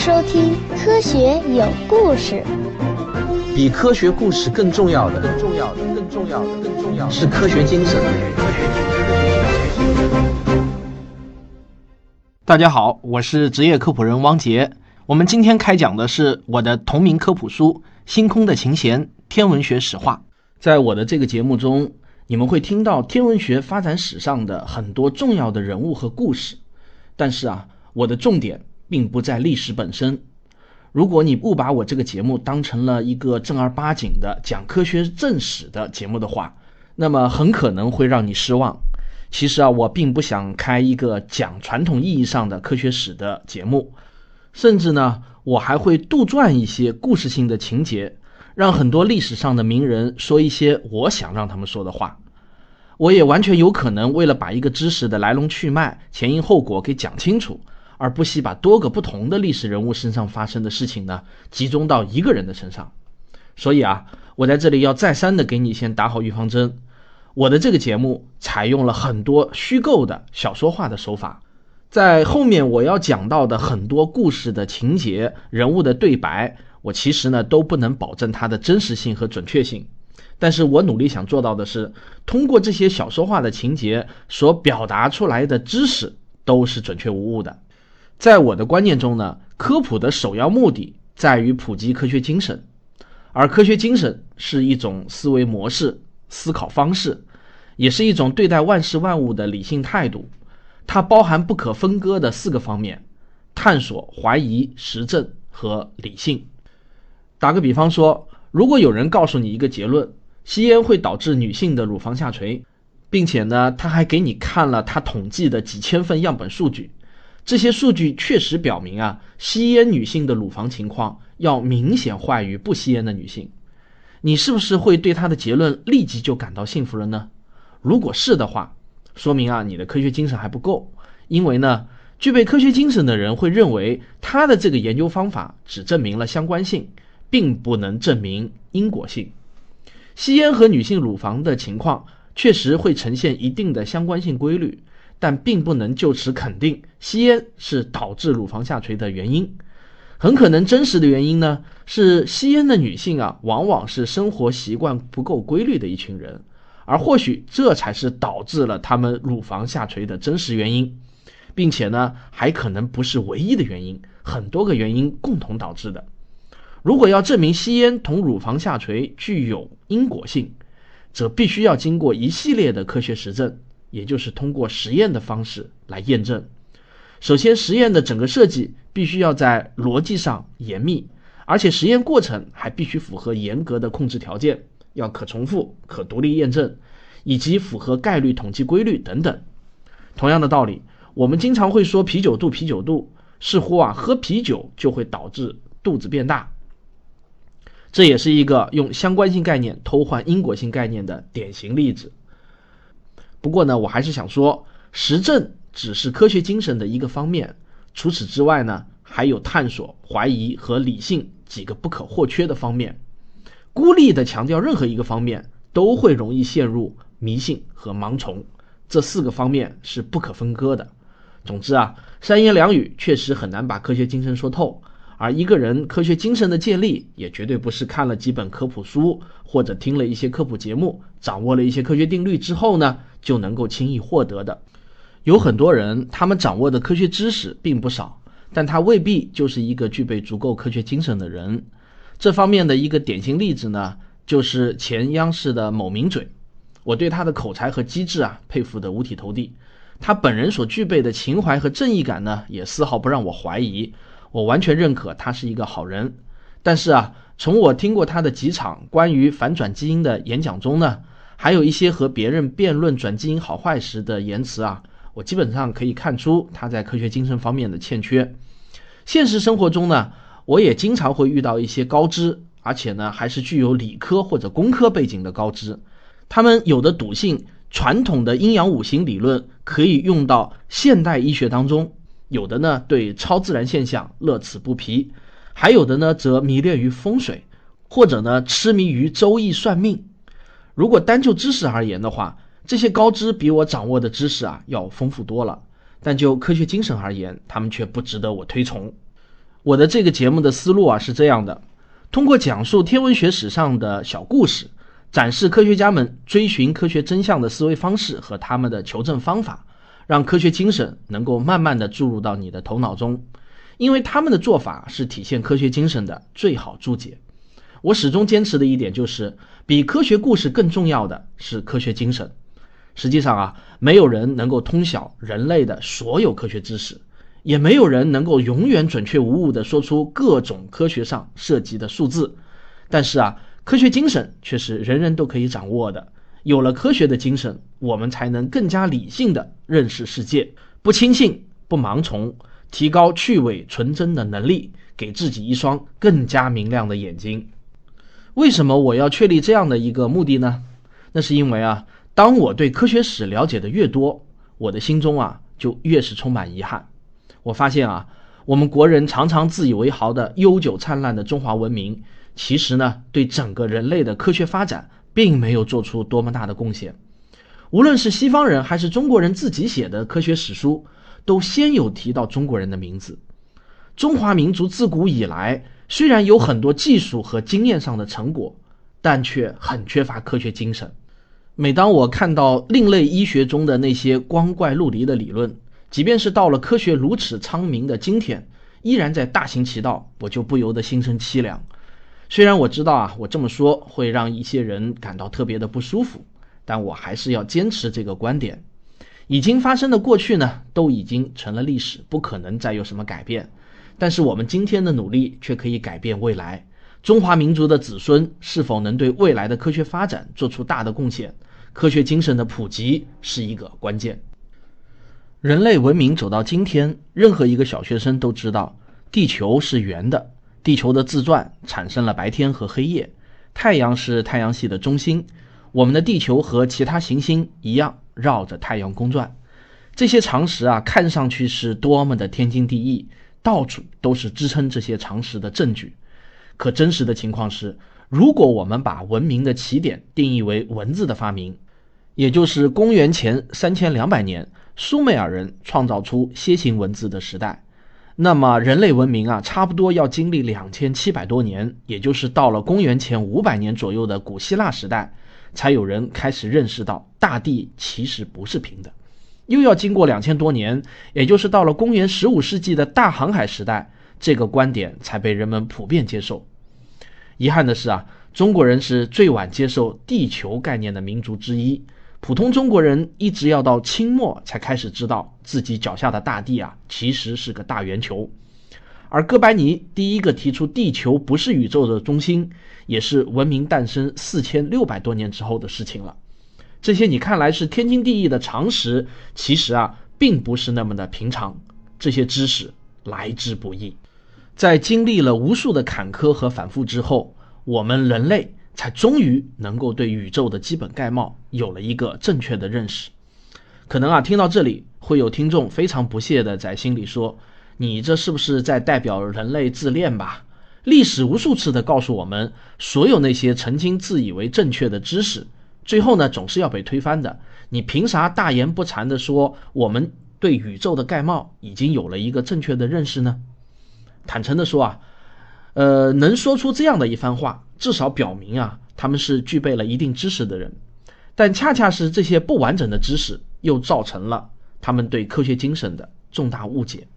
收听《科学有故事》。比科学故事更重要的，更重要的，更重要的，更重要的是科学精神。大家好，我是职业科普人汪杰。我们今天开讲的是我的同名科普书《星空的琴弦：天文学史话》。在我的这个节目中，你们会听到天文学发展史上的很多重要的人物和故事。但是啊，我的重点并不在历史本身。如果你不把我这个节目当成了一个正儿八经的讲科学正史的节目的话，那么很可能会让你失望。其实啊，我并不想开一个讲传统意义上的科学史的节目，甚至呢，我还会杜撰一些故事性的情节，让很多历史上的名人说一些我想让他们说的话。我也完全有可能为了把一个知识的来龙去脉、前因后果给讲清楚。而不惜把多个不同的历史人物身上发生的事情呢，集中到一个人的身上。所以啊，我在这里要再三的给你先打好预防针。我的这个节目采用了很多虚构的小说化的手法，在后面我要讲到的很多故事的情节、人物的对白，我其实呢都不能保证它的真实性和准确性。但是我努力想做到的是，通过这些小说化的情节所表达出来的知识都是准确无误的。在我的观念中呢，科普的首要目的在于普及科学精神，而科学精神是一种思维模式、思考方式，也是一种对待万事万物的理性态度。它包含不可分割的四个方面：探索、怀疑、实证和理性。打个比方说，如果有人告诉你一个结论，吸烟会导致女性的乳房下垂，并且呢，他还给你看了他统计的几千份样本数据。这些数据确实表明啊，吸烟女性的乳房情况要明显坏于不吸烟的女性。你是不是会对他的结论立即就感到信服了呢？如果是的话，说明啊你的科学精神还不够。因为呢，具备科学精神的人会认为他的这个研究方法只证明了相关性，并不能证明因果性。吸烟和女性乳房的情况确实会呈现一定的相关性规律。但并不能就此肯定吸烟是导致乳房下垂的原因，很可能真实的原因呢是吸烟的女性啊，往往是生活习惯不够规律的一群人，而或许这才是导致了她们乳房下垂的真实原因，并且呢还可能不是唯一的原因，很多个原因共同导致的。如果要证明吸烟同乳房下垂具有因果性，则必须要经过一系列的科学实证。也就是通过实验的方式来验证。首先，实验的整个设计必须要在逻辑上严密，而且实验过程还必须符合严格的控制条件，要可重复、可独立验证，以及符合概率统计规律等等。同样的道理，我们经常会说啤酒肚，啤酒肚，似乎啊喝啤酒就会导致肚子变大。这也是一个用相关性概念偷换因果性概念的典型例子。不过呢，我还是想说，实证只是科学精神的一个方面。除此之外呢，还有探索、怀疑和理性几个不可或缺的方面。孤立的强调任何一个方面，都会容易陷入迷信和盲从。这四个方面是不可分割的。总之啊，三言两语确实很难把科学精神说透。而一个人科学精神的建立，也绝对不是看了几本科普书或者听了一些科普节目，掌握了一些科学定律之后呢，就能够轻易获得的。有很多人，他们掌握的科学知识并不少，但他未必就是一个具备足够科学精神的人。这方面的一个典型例子呢，就是前央视的某名嘴，我对他的口才和机智啊，佩服得五体投地。他本人所具备的情怀和正义感呢，也丝毫不让我怀疑。我完全认可他是一个好人，但是啊，从我听过他的几场关于反转基因的演讲中呢，还有一些和别人辩论转基因好坏时的言辞啊，我基本上可以看出他在科学精神方面的欠缺。现实生活中呢，我也经常会遇到一些高知，而且呢还是具有理科或者工科背景的高知，他们有的笃信传统的阴阳五行理论可以用到现代医学当中。有的呢对超自然现象乐此不疲，还有的呢则迷恋于风水，或者呢痴迷于周易算命。如果单就知识而言的话，这些高知比我掌握的知识啊要丰富多了。但就科学精神而言，他们却不值得我推崇。我的这个节目的思路啊是这样的：通过讲述天文学史上的小故事，展示科学家们追寻科学真相的思维方式和他们的求证方法，让科学精神能够慢慢的注入到你的头脑中。因为他们的做法是体现科学精神的最好注解。我始终坚持的一点就是，比科学故事更重要的是科学精神。实际上啊，没有人能够通晓人类的所有科学知识。也没有人能够永远准确无误地说出各种科学上涉及的数字，但是啊，科学精神却是人人都可以掌握的。有了科学的精神，我们才能更加理性地认识世界，不轻信，不盲从，提高去伪存真的能力，给自己一双更加明亮的眼睛。为什么我要确立这样的一个目的呢？那是因为啊，当我对科学史了解的越多，我的心中啊就越是充满遗憾。我发现啊，我们国人常常自以为豪的悠久灿烂的中华文明，其实呢，对整个人类的科学发展并没有做出多么大的贡献。无论是西方人还是中国人自己写的科学史书，都先有提到中国人的名字。中华民族自古以来虽然有很多技术和经验上的成果，但却很缺乏科学精神。每当我看到另类医学中的那些光怪陆离的理论，即便是到了科学如此昌明的今天，依然在大行其道，我就不由得心生凄凉。虽然我知道啊，我这么说会让一些人感到特别的不舒服，但我还是要坚持这个观点。已经发生的过去呢，都已经成了历史，不可能再有什么改变。但是我们今天的努力却可以改变未来。中华民族的子孙是否能对未来的科学发展做出大的贡献？科学精神的普及是一个关键。人类文明走到今天，任何一个小学生都知道，地球是圆的。地球的自转产生了白天和黑夜，太阳是太阳系的中心。我们的地球和其他行星一样，绕着太阳公转。这些常识啊，看上去是多么的天经地义，到处都是支撑这些常识的证据。可真实的情况是，如果我们把文明的起点定义为文字的发明，也就是公元前三千两百年。苏美尔人创造出楔形文字的时代，那么人类文明啊，差不多要经历两千七百多年，也就是到了公元前五百年左右的古希腊时代，才有人开始认识到大地其实不是平的。又要经过两千多年，也就是到了公元十五世纪的大航海时代，这个观点才被人们普遍接受。遗憾的是啊，中国人是最晚接受地球概念的民族之一。普通中国人一直要到清末才开始知道自己脚下的大地啊，其实是个大圆球。而哥白尼第一个提出地球不是宇宙的中心，也是文明诞生四千六百多年之后的事情了。这些你看来是天经地义的常识，其实啊，并不是那么的平常。这些知识来之不易，在经历了无数的坎坷和反复之后，我们人类。才终于能够对宇宙的基本概貌有了一个正确的认识。可能啊，听到这里会有听众非常不屑的在心里说：“你这是不是在代表人类自恋吧？”历史无数次的告诉我们，所有那些曾经自以为正确的知识，最后呢总是要被推翻的。你凭啥大言不惭的说我们对宇宙的概貌已经有了一个正确的认识呢？坦诚的说啊。呃，能说出这样的一番话，至少表明啊，他们是具备了一定知识的人。但恰恰是这些不完整的知识，又造成了他们对科学精神的重大误解。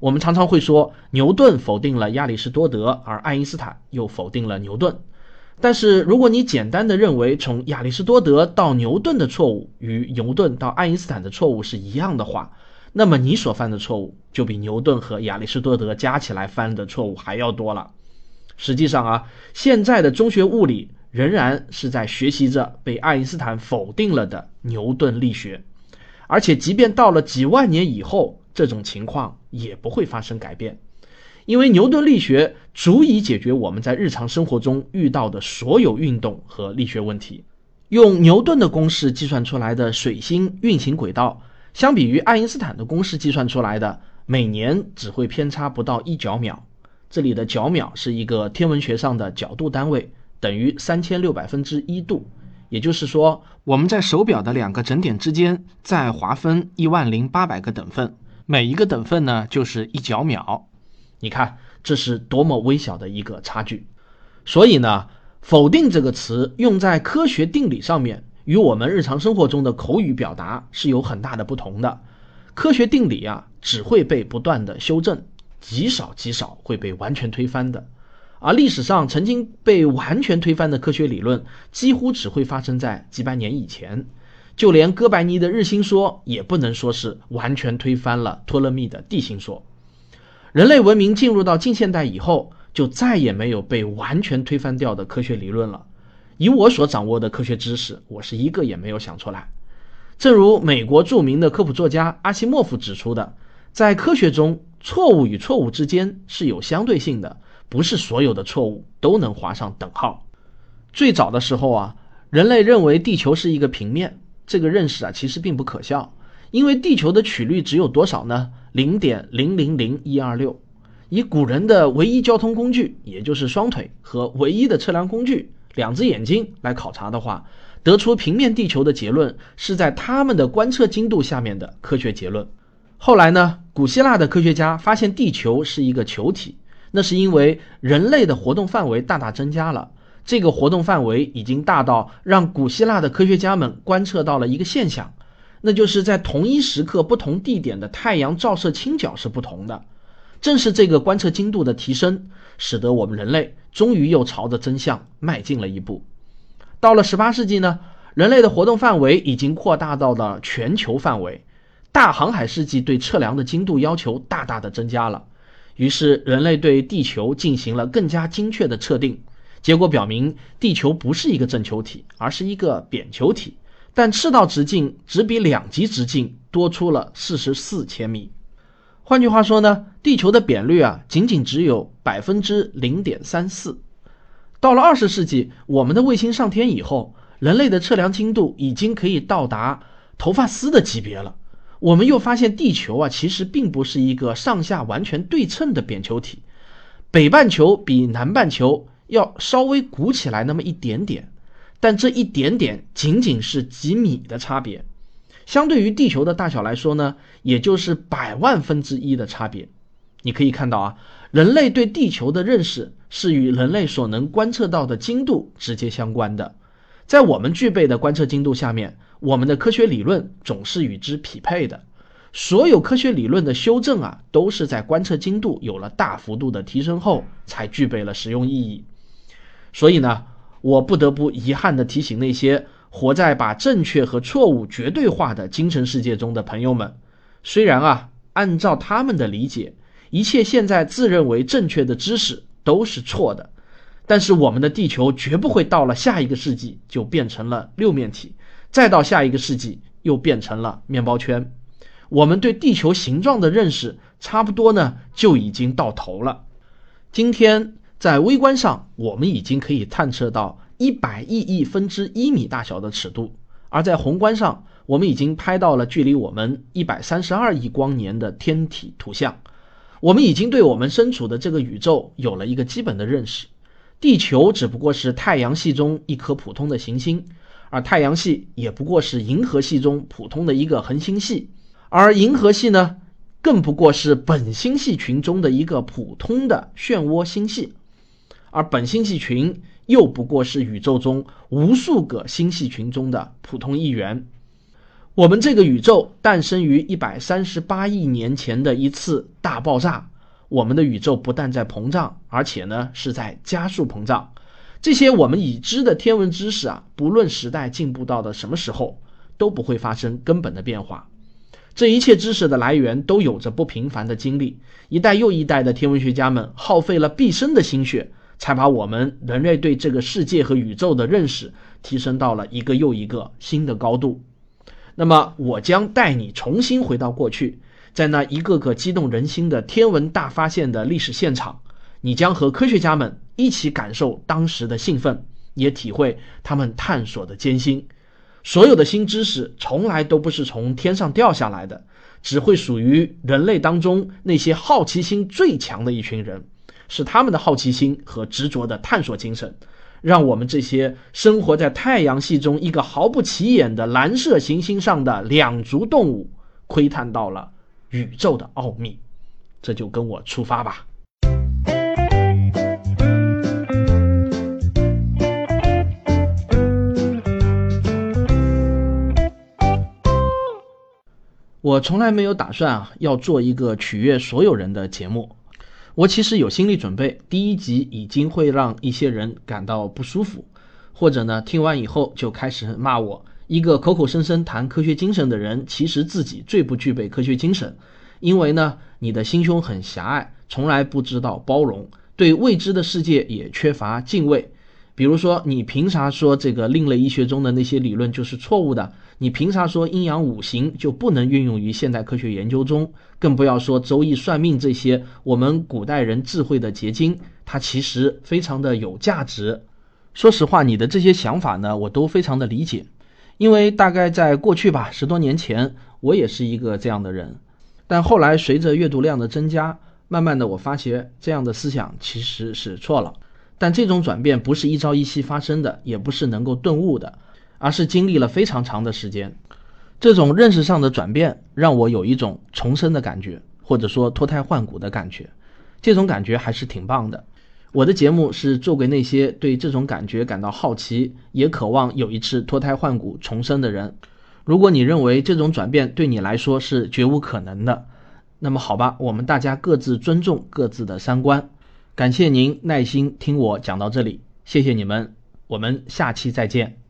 我们常常会说，牛顿否定了亚里士多德，而爱因斯坦又否定了牛顿。但是，如果你简单的认为从亚里士多德到牛顿的错误与牛顿到爱因斯坦的错误是一样的话，那么你所犯的错误就比牛顿和亚里士多德加起来犯的错误还要多了。实际上啊，现在的中学物理仍然是在学习着被爱因斯坦否定了的牛顿力学，而且即便到了几万年以后，这种情况也不会发生改变，因为牛顿力学足以解决我们在日常生活中遇到的所有运动和力学问题。用牛顿的公式计算出来的水星运行轨道。相比于爱因斯坦的公式计算出来的，每年只会偏差不到一角秒。这里的角秒是一个天文学上的角度单位，等于三千六百分之一度。也就是说，我们在手表的两个整点之间再划分一万零八百个等份，每一个等份呢就是一角秒。你看，这是多么微小的一个差距。所以呢，否定这个词用在科学定理上面，与我们日常生活中的口语表达是有很大的不同的。科学定理啊，只会被不断的修正，极少极少会被完全推翻的。而历史上曾经被完全推翻的科学理论，几乎只会发生在几百年以前。就连哥白尼的日心说，也不能说是完全推翻了托勒密的地心说。人类文明进入到近现代以后，就再也没有被完全推翻掉的科学理论了。以我所掌握的科学知识，我是一个也没有想出来。正如美国著名的科普作家阿西莫夫指出的，在科学中，错误与错误之间是有相对性的，不是所有的错误都能划上等号。最早的时候啊，人类认为地球是一个平面，这个认识啊其实并不可笑，因为地球的曲率只有多少呢？零点零零零一二六。以古人的唯一交通工具，也就是双腿和唯一的测量工具两只眼睛来考察的话。得出平面地球的结论是在他们的观测精度下面的科学结论。后来呢，古希腊的科学家发现地球是一个球体，那是因为人类的活动范围大大增加了。这个活动范围已经大到让古希腊的科学家们观测到了一个现象，那就是在同一时刻不同地点的太阳照射倾角是不同的。正是这个观测精度的提升，使得我们人类终于又朝着真相迈进了一步。到了十八世纪呢，人类的活动范围已经扩大到了全球范围，大航海世纪对测量的精度要求大大的增加了，于是人类对地球进行了更加精确的测定，结果表明地球不是一个正球体，而是一个扁球体，但赤道直径只比两极直径多出了四十四千米，换句话说呢，地球的扁率啊仅仅只有百分之零点三四。到了二十世纪，我们的卫星上天以后，人类的测量精度已经可以到达头发丝的级别了。我们又发现地球啊，其实并不是一个上下完全对称的扁球体，北半球比南半球要稍微鼓起来那么一点点，但这一点点仅仅是几米的差别，相对于地球的大小来说呢，也就是百万分之一的差别。你可以看到啊，人类对地球的认识是与人类所能观测到的精度直接相关的。在我们具备的观测精度下面，我们的科学理论总是与之匹配的。所有科学理论的修正啊，都是在观测精度有了大幅度的提升后才具备了实用意义。所以呢，我不得不遗憾地提醒那些活在把正确和错误绝对化的精神世界中的朋友们：虽然啊，按照他们的理解，一切现在自认为正确的知识都是错的，但是我们的地球绝不会到了下一个世纪就变成了六面体，再到下一个世纪又变成了面包圈。我们对地球形状的认识差不多呢，就已经到头了。今天在微观上，我们已经可以探测到一百亿亿分之一米大小的尺度，而在宏观上，我们已经拍到了距离我们一百三十二亿光年的天体图像。我们已经对我们身处的这个宇宙有了一个基本的认识，地球只不过是太阳系中一颗普通的行星，而太阳系也不过是银河系中普通的一个恒星系，而银河系呢，更不过是本星系群中的一个普通的漩涡星系，而本星系群又不过是宇宙中无数个星系群中的普通一员。我们这个宇宙诞生于一百三十八亿年前的一次大爆炸。我们的宇宙不但在膨胀，而且呢是在加速膨胀。这些我们已知的天文知识啊，不论时代进步到的什么时候，都不会发生根本的变化。这一切知识的来源都有着不平凡的经历，一代又一代的天文学家们耗费了毕生的心血，才把我们人类对这个世界和宇宙的认识提升到了一个又一个新的高度。那么，我将带你重新回到过去，在那一个个激动人心的天文大发现的历史现场，你将和科学家们一起感受当时的兴奋，也体会他们探索的艰辛。所有的新知识从来都不是从天上掉下来的，只会属于人类当中那些好奇心最强的一群人，是他们的好奇心和执着的探索精神。让我们这些生活在太阳系中一个毫不起眼的蓝色行星上的两足动物，窥探到了宇宙的奥秘。这就跟我出发吧。我从来没有打算啊要做一个取悦所有人的节目。我其实有心理准备，第一集已经会让一些人感到不舒服，或者呢听完以后就开始骂我。一个口口声声谈科学精神的人，其实自己最不具备科学精神，因为呢你的心胸很狭隘，从来不知道包容，对未知的世界也缺乏敬畏。比如说，你凭啥说这个另类医学中的那些理论就是错误的？你凭啥说阴阳五行就不能运用于现代科学研究中？更不要说周易算命这些我们古代人智慧的结晶，它其实非常的有价值。说实话，你的这些想法呢，我都非常的理解，因为大概在过去吧，十多年前，我也是一个这样的人。但后来随着阅读量的增加，慢慢的我发觉这样的思想其实是错了。但这种转变不是一朝一夕发生的，也不是能够顿悟的。而是经历了非常长的时间，这种认识上的转变让我有一种重生的感觉，或者说脱胎换骨的感觉。这种感觉还是挺棒的。我的节目是做给那些对这种感觉感到好奇，也渴望有一次脱胎换骨重生的人。如果你认为这种转变对你来说是绝无可能的，那么好吧，我们大家各自尊重各自的三观。感谢您耐心听我讲到这里，谢谢你们，我们下期再见。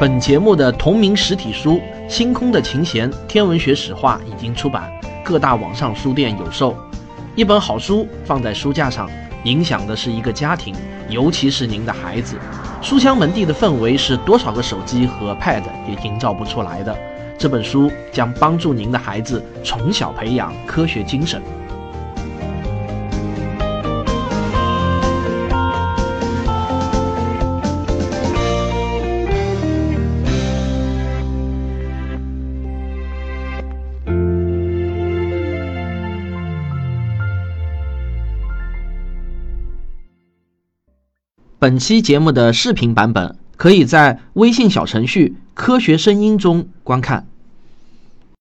本节目的同名实体书《星空的琴弦：天文学史话》已经出版，各大网上书店有售。一本好书放在书架上，影响的是一个家庭，尤其是您的孩子。书香门第的氛围是多少个手机和 Pad 也营造不出来的。这本书将帮助您的孩子从小培养科学精神。本期节目的视频版本可以在微信小程序“科学声音”中观看。